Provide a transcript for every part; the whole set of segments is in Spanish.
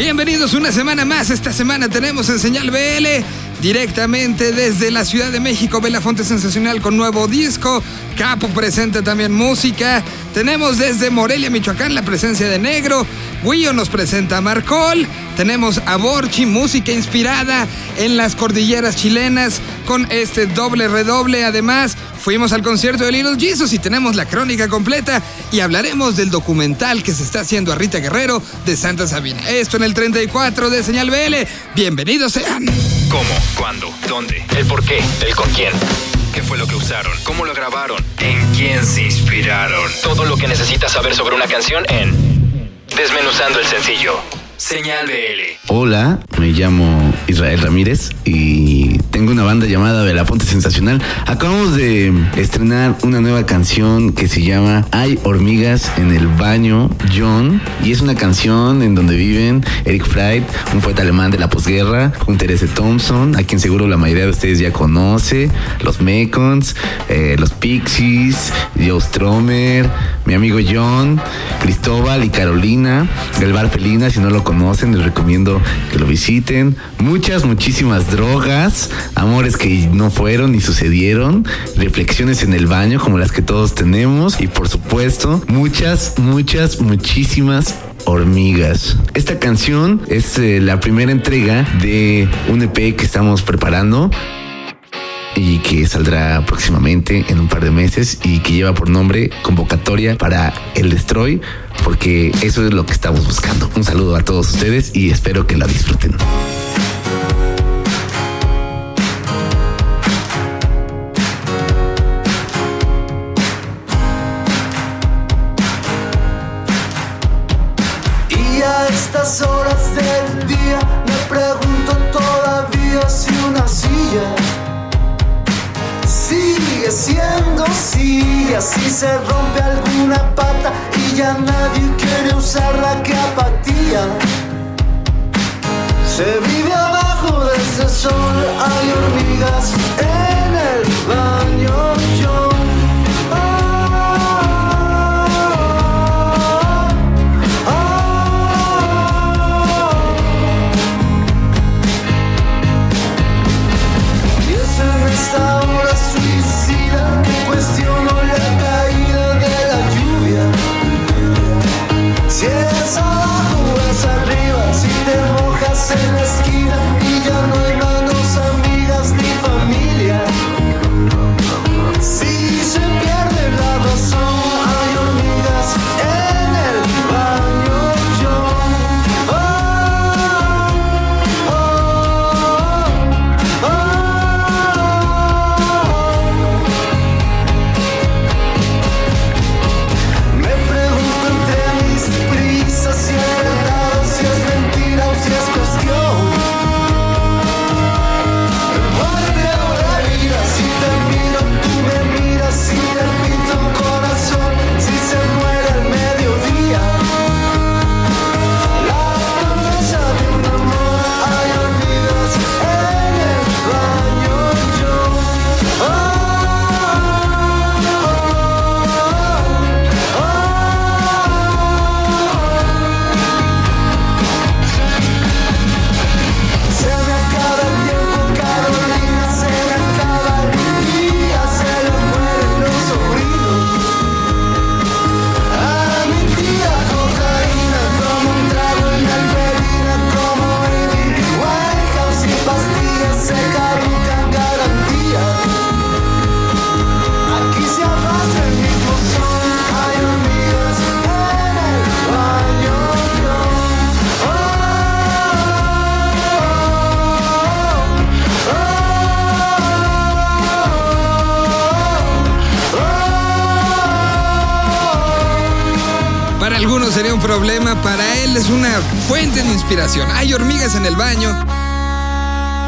Bienvenidos una semana más. Esta semana tenemos en Señal BL directamente desde la Ciudad de México. Belafonte Sensacional con nuevo disco. Capo presenta también música. Tenemos desde Morelia, Michoacán, la presencia de Negro. Guillo nos presenta Marcol. Tenemos a Borchi, música inspirada en las cordilleras chilenas con este doble redoble. Además, fuimos al concierto de Little Jesus y tenemos la crónica completa y hablaremos del documental que se está haciendo a Rita Guerrero de Santa Sabina. Esto en el 34 de Señal BL. Bienvenidos sean. ¿Cómo? ¿Cuándo? ¿Dónde? ¿El por qué? ¿El con quién? ¿Qué fue lo que usaron? ¿Cómo lo grabaron? ¿En quién se inspiraron? Todo lo que necesitas saber sobre una canción en Desmenuzando el sencillo. Señal BL. Hola, me llamo Israel Ramírez y tengo una banda llamada Belafonte Sensacional. Acabamos de estrenar una nueva canción que se llama Hay hormigas en el baño, John. Y es una canción en donde viven Eric Fried, un poeta alemán de la posguerra, con Teresa Thompson, a quien seguro la mayoría de ustedes ya conoce, los Mekons, eh, los Pixies, Joe Stromer, mi amigo John, Cristóbal y Carolina, del bar Felina, si no lo conocen, les recomiendo que lo visiten. Muchas, muchísimas drogas, amores que no fueron ni sucedieron, reflexiones en el baño como las que todos tenemos y por supuesto, muchas, muchas, muchísimas hormigas. Esta canción es eh, la primera entrega de un EP que estamos preparando y que saldrá próximamente en un par de meses y que lleva por nombre convocatoria para el Destroy porque eso es lo que estamos buscando. Un saludo a todos ustedes y espero que la disfruten. Estas horas del día me pregunto todavía si una silla sigue siendo silla, si se rompe alguna pata y ya nadie quiere usarla, que apatía. Se vive abajo de ese sol, hay hormigas fuente de inspiración. Hay hormigas en el baño.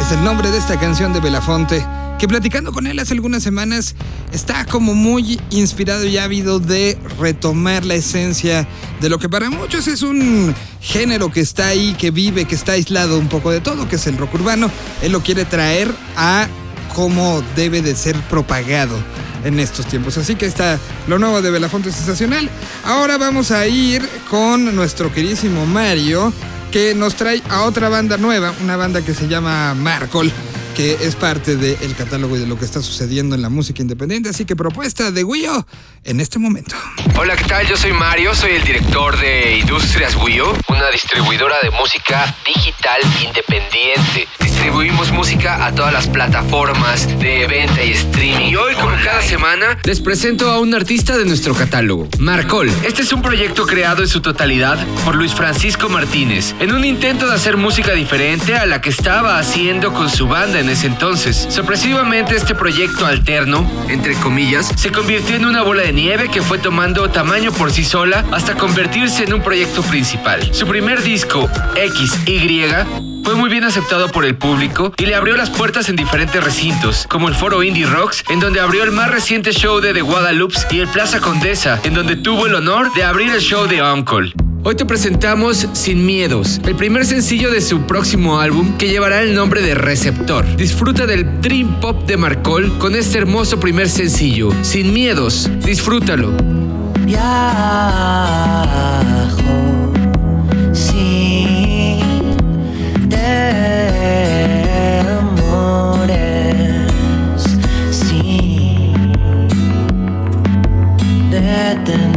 Es el nombre de esta canción de Belafonte, que platicando con él hace algunas semanas está como muy inspirado y ávido de retomar la esencia de lo que para muchos es un género que está ahí, que vive, que está aislado un poco de todo, que es el rock urbano. Él lo quiere traer a cómo debe de ser propagado en estos tiempos. Así que está lo nuevo de Belafonte Sensacional. Ahora vamos a ir con nuestro queridísimo Mario, que nos trae a otra banda nueva, una banda que se llama Marcol que es parte del catálogo y de lo que está sucediendo en la música independiente. Así que propuesta de Wio en este momento. Hola, ¿qué tal? Yo soy Mario, soy el director de Industrias Wio, una distribuidora de música digital independiente. Distribuimos música a todas las plataformas de venta y streaming. Y hoy, como cada semana, les presento a un artista de nuestro catálogo, Marcol. Este es un proyecto creado en su totalidad por Luis Francisco Martínez, en un intento de hacer música diferente a la que estaba haciendo con su banda en ese entonces. Sorpresivamente, este proyecto alterno, entre comillas, se convirtió en una bola de nieve que fue tomando tamaño por sí sola hasta convertirse en un proyecto principal. Su primer disco, XY, fue muy bien aceptado por el público y le abrió las puertas en diferentes recintos, como el Foro Indie Rocks, en donde abrió el más reciente show de The Guadalupe, y el Plaza Condesa, en donde tuvo el honor de abrir el show de Uncle. Hoy te presentamos Sin Miedos, el primer sencillo de su próximo álbum que llevará el nombre de Receptor. Disfruta del Dream Pop de Marcol con este hermoso primer sencillo, Sin Miedos. Disfrútalo. Viajo sin temores, sin detenerme.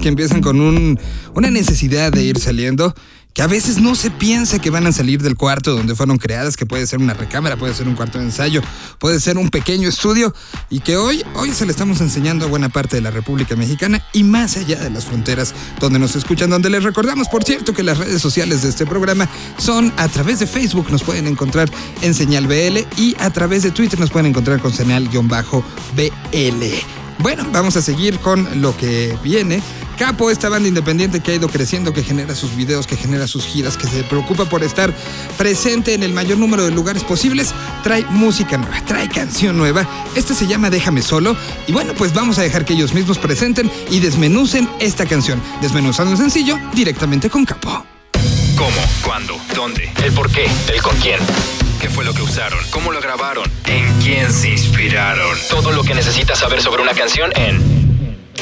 Que empiezan con un, una necesidad de ir saliendo, que a veces no se piensa que van a salir del cuarto donde fueron creadas, que puede ser una recámara, puede ser un cuarto de ensayo, puede ser un pequeño estudio, y que hoy, hoy se le estamos enseñando a buena parte de la República Mexicana y más allá de las fronteras donde nos escuchan, donde les recordamos, por cierto, que las redes sociales de este programa son a través de Facebook, nos pueden encontrar en Señal BL y a través de Twitter nos pueden encontrar con Señal-BL. Bueno, vamos a seguir con lo que viene Capo, esta banda independiente que ha ido creciendo, que genera sus videos, que genera sus giras, que se preocupa por estar presente en el mayor número de lugares posibles, trae música nueva, trae canción nueva. Esta se llama Déjame solo. Y bueno, pues vamos a dejar que ellos mismos presenten y desmenucen esta canción, desmenuzando el sencillo directamente con Capo. ¿Cómo? ¿Cuándo? ¿Dónde? ¿El por qué? ¿El con quién? ¿Qué fue lo que usaron? ¿Cómo lo grabaron? ¿En quién se inspiraron? Todo lo que necesitas saber sobre una canción en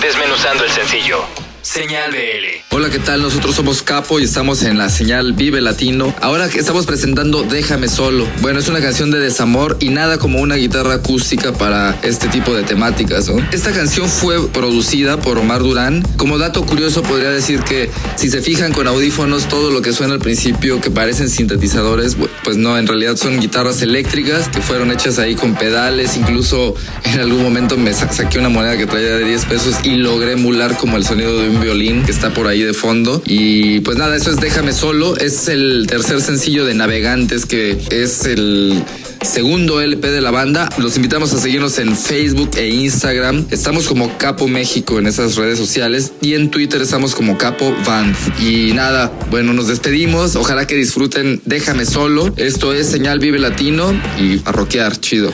Desmenuzando el sencillo. Señal BL. Hola, ¿qué tal? Nosotros somos Capo y estamos en la señal Vive Latino. Ahora estamos presentando Déjame Solo. Bueno, es una canción de desamor y nada como una guitarra acústica para este tipo de temáticas, ¿no? Esta canción fue producida por Omar Durán. Como dato curioso, podría decir que si se fijan con audífonos, todo lo que suena al principio que parecen sintetizadores, pues no, en realidad son guitarras eléctricas que fueron hechas ahí con pedales. Incluso en algún momento me sa- saqué una moneda que traía de 10 pesos y logré emular como el sonido de un violín que está por ahí de fondo. Y pues nada, eso es Déjame Solo. Es el tercer sencillo de Navegantes que es el segundo LP de la banda. Los invitamos a seguirnos en Facebook e Instagram. Estamos como Capo México en esas redes sociales y en Twitter estamos como Capo Band. Y nada, bueno, nos despedimos. Ojalá que disfruten Déjame Solo. Esto es Señal Vive Latino y a rockear, chido.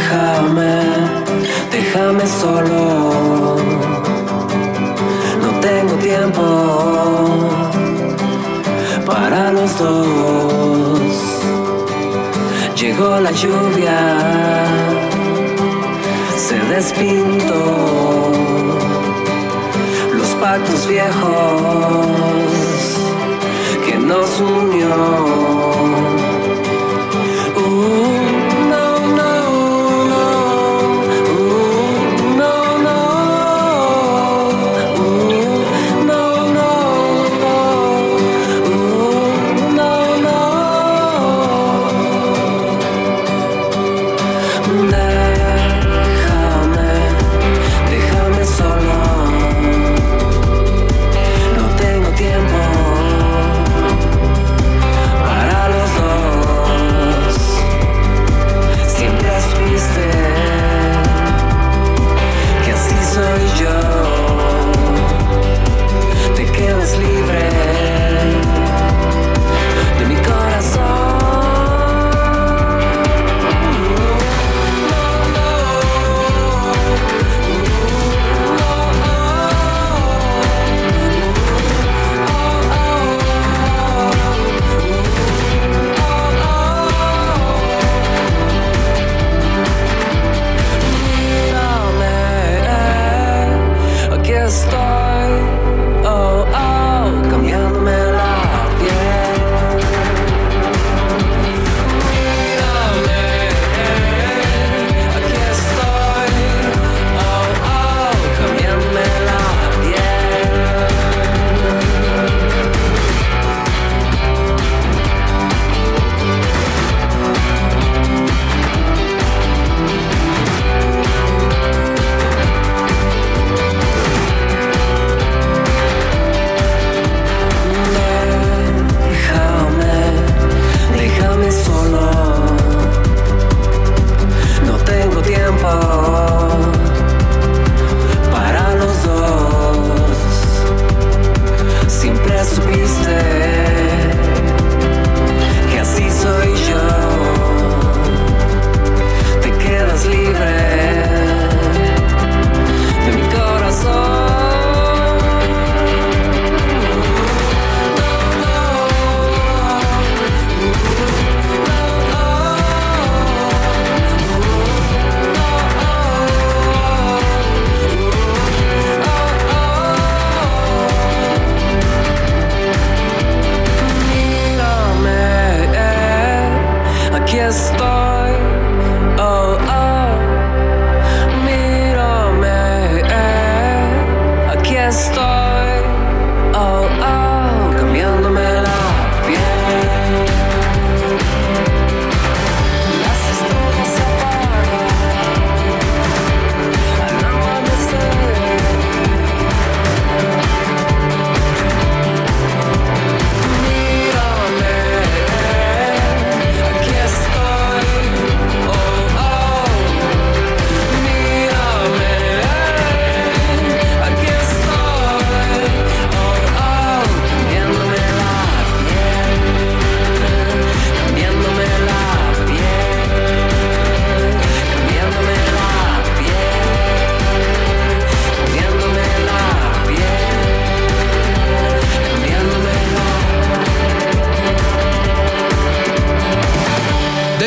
Déjame, déjame solo. Para los dos. Llegó la lluvia, se despintó los pactos viejos que nos unió.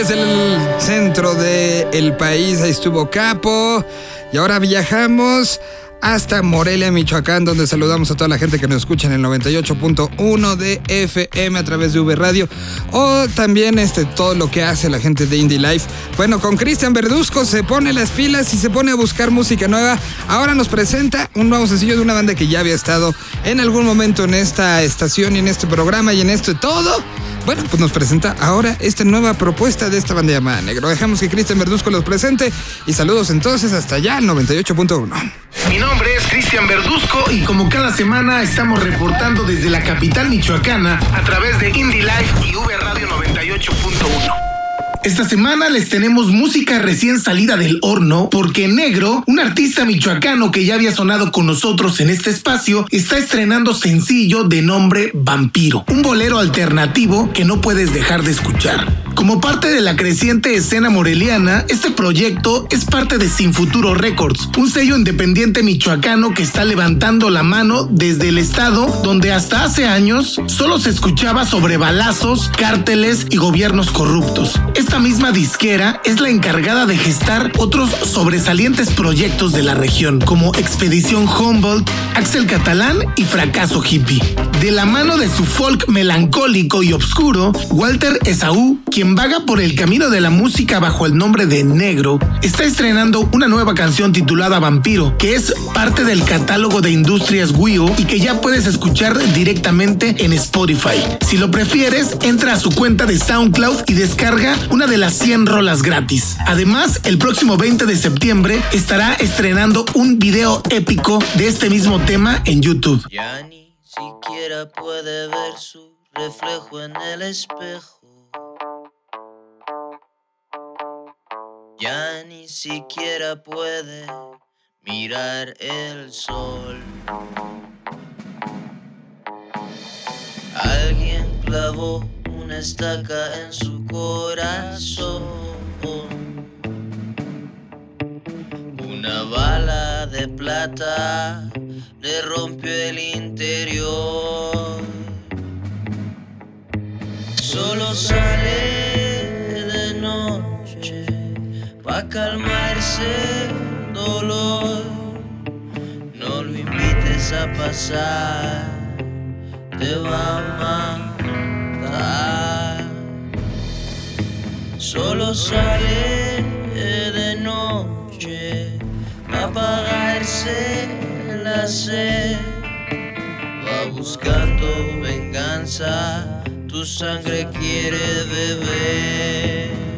Desde el centro del país ahí estuvo Capo. Y ahora viajamos hasta Morelia, Michoacán, donde saludamos a toda la gente que nos escucha en el 98.1 de FM a través de V Radio. O también este, todo lo que hace la gente de Indie Life. Bueno, con Cristian Verduzco se pone las pilas y se pone a buscar música nueva. Ahora nos presenta un nuevo sencillo de una banda que ya había estado en algún momento en esta estación y en este programa y en esto todo. Bueno, pues nos presenta ahora esta nueva propuesta de esta banda llamada Negro. Dejamos que Cristian Verduzco los presente y saludos entonces hasta allá al 98.1. Mi nombre es Cristian Verduzco y como cada semana estamos reportando desde la capital michoacana a través de Indie Life y V Radio 98.1. Esta semana les tenemos música recién salida del horno porque Negro, un artista michoacano que ya había sonado con nosotros en este espacio, está estrenando sencillo de nombre Vampiro, un bolero alternativo que no puedes dejar de escuchar. Como parte de la creciente escena moreliana, este proyecto es parte de Sin Futuro Records, un sello independiente michoacano que está levantando la mano desde el estado donde hasta hace años solo se escuchaba sobre balazos, cárteles y gobiernos corruptos. Esta misma disquera es la encargada de gestar otros sobresalientes proyectos de la región, como Expedición Humboldt, Axel Catalán y Fracaso Hippie. De la mano de su folk melancólico y obscuro, Walter Esaú, vaga por el camino de la música bajo el nombre de Negro, está estrenando una nueva canción titulada Vampiro, que es parte del catálogo de Industrias Wio y que ya puedes escuchar directamente en Spotify. Si lo prefieres, entra a su cuenta de SoundCloud y descarga una de las 100 rolas gratis. Además, el próximo 20 de septiembre estará estrenando un video épico de este mismo tema en YouTube. Ya ni siquiera puede ver su reflejo en el espejo. Ya ni siquiera puede mirar el sol. Alguien clavó una estaca en su corazón. Una bala de plata le rompió el interior. Solo sale calmarse dolor. No lo invites a pasar, te va a matar. Solo sale de noche apagarse la sed. Va buscando venganza, tu sangre quiere beber.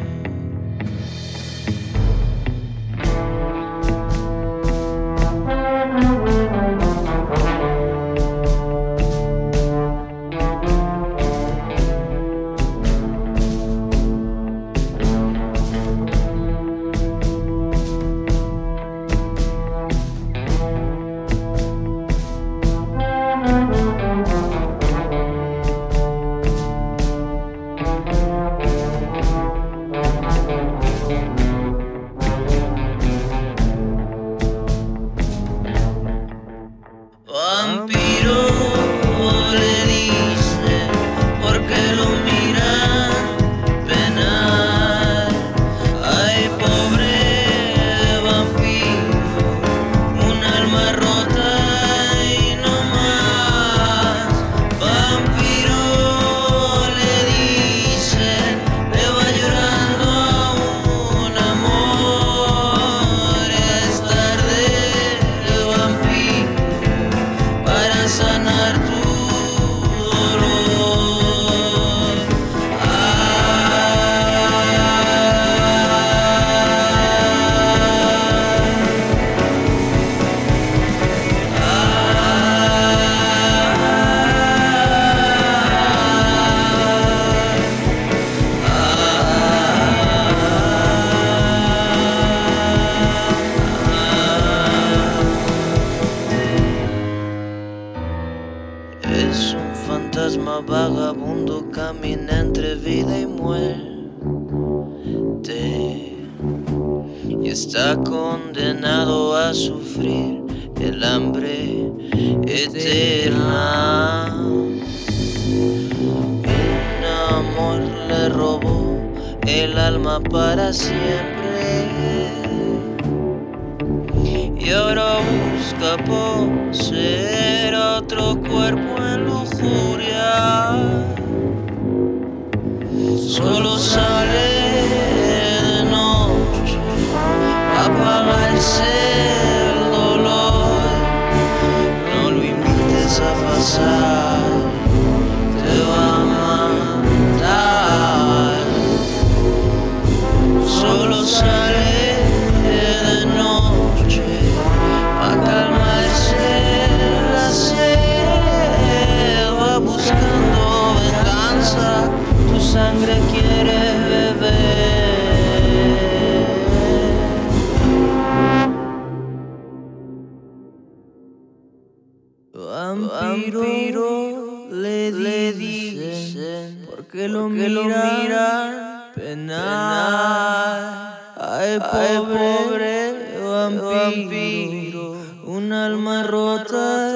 sufrir el hambre eterna. Un amor le robó el alma para siempre. Y ahora busca poseer otro cuerpo en lujuria. Solo sale de noche apagarse. sun. porque lo miran penal. Ay, pobre, vampiro, un alma rota,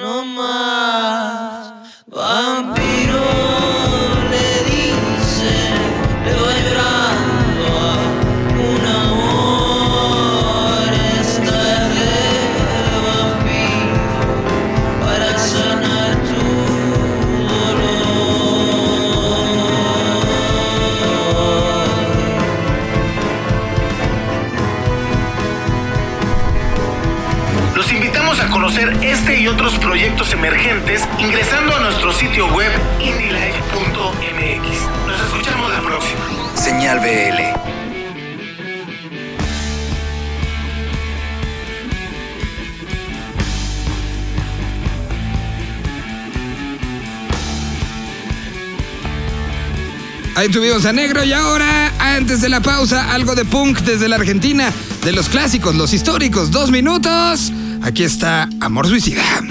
no más. otros proyectos emergentes ingresando a nuestro sitio web indylife.mx. Nos escuchamos la próxima. Señal BL. Ahí tuvimos a Negro y ahora, antes de la pausa, algo de punk desde la Argentina, de los clásicos, los históricos, dos minutos. Aquí está Amor Suicida.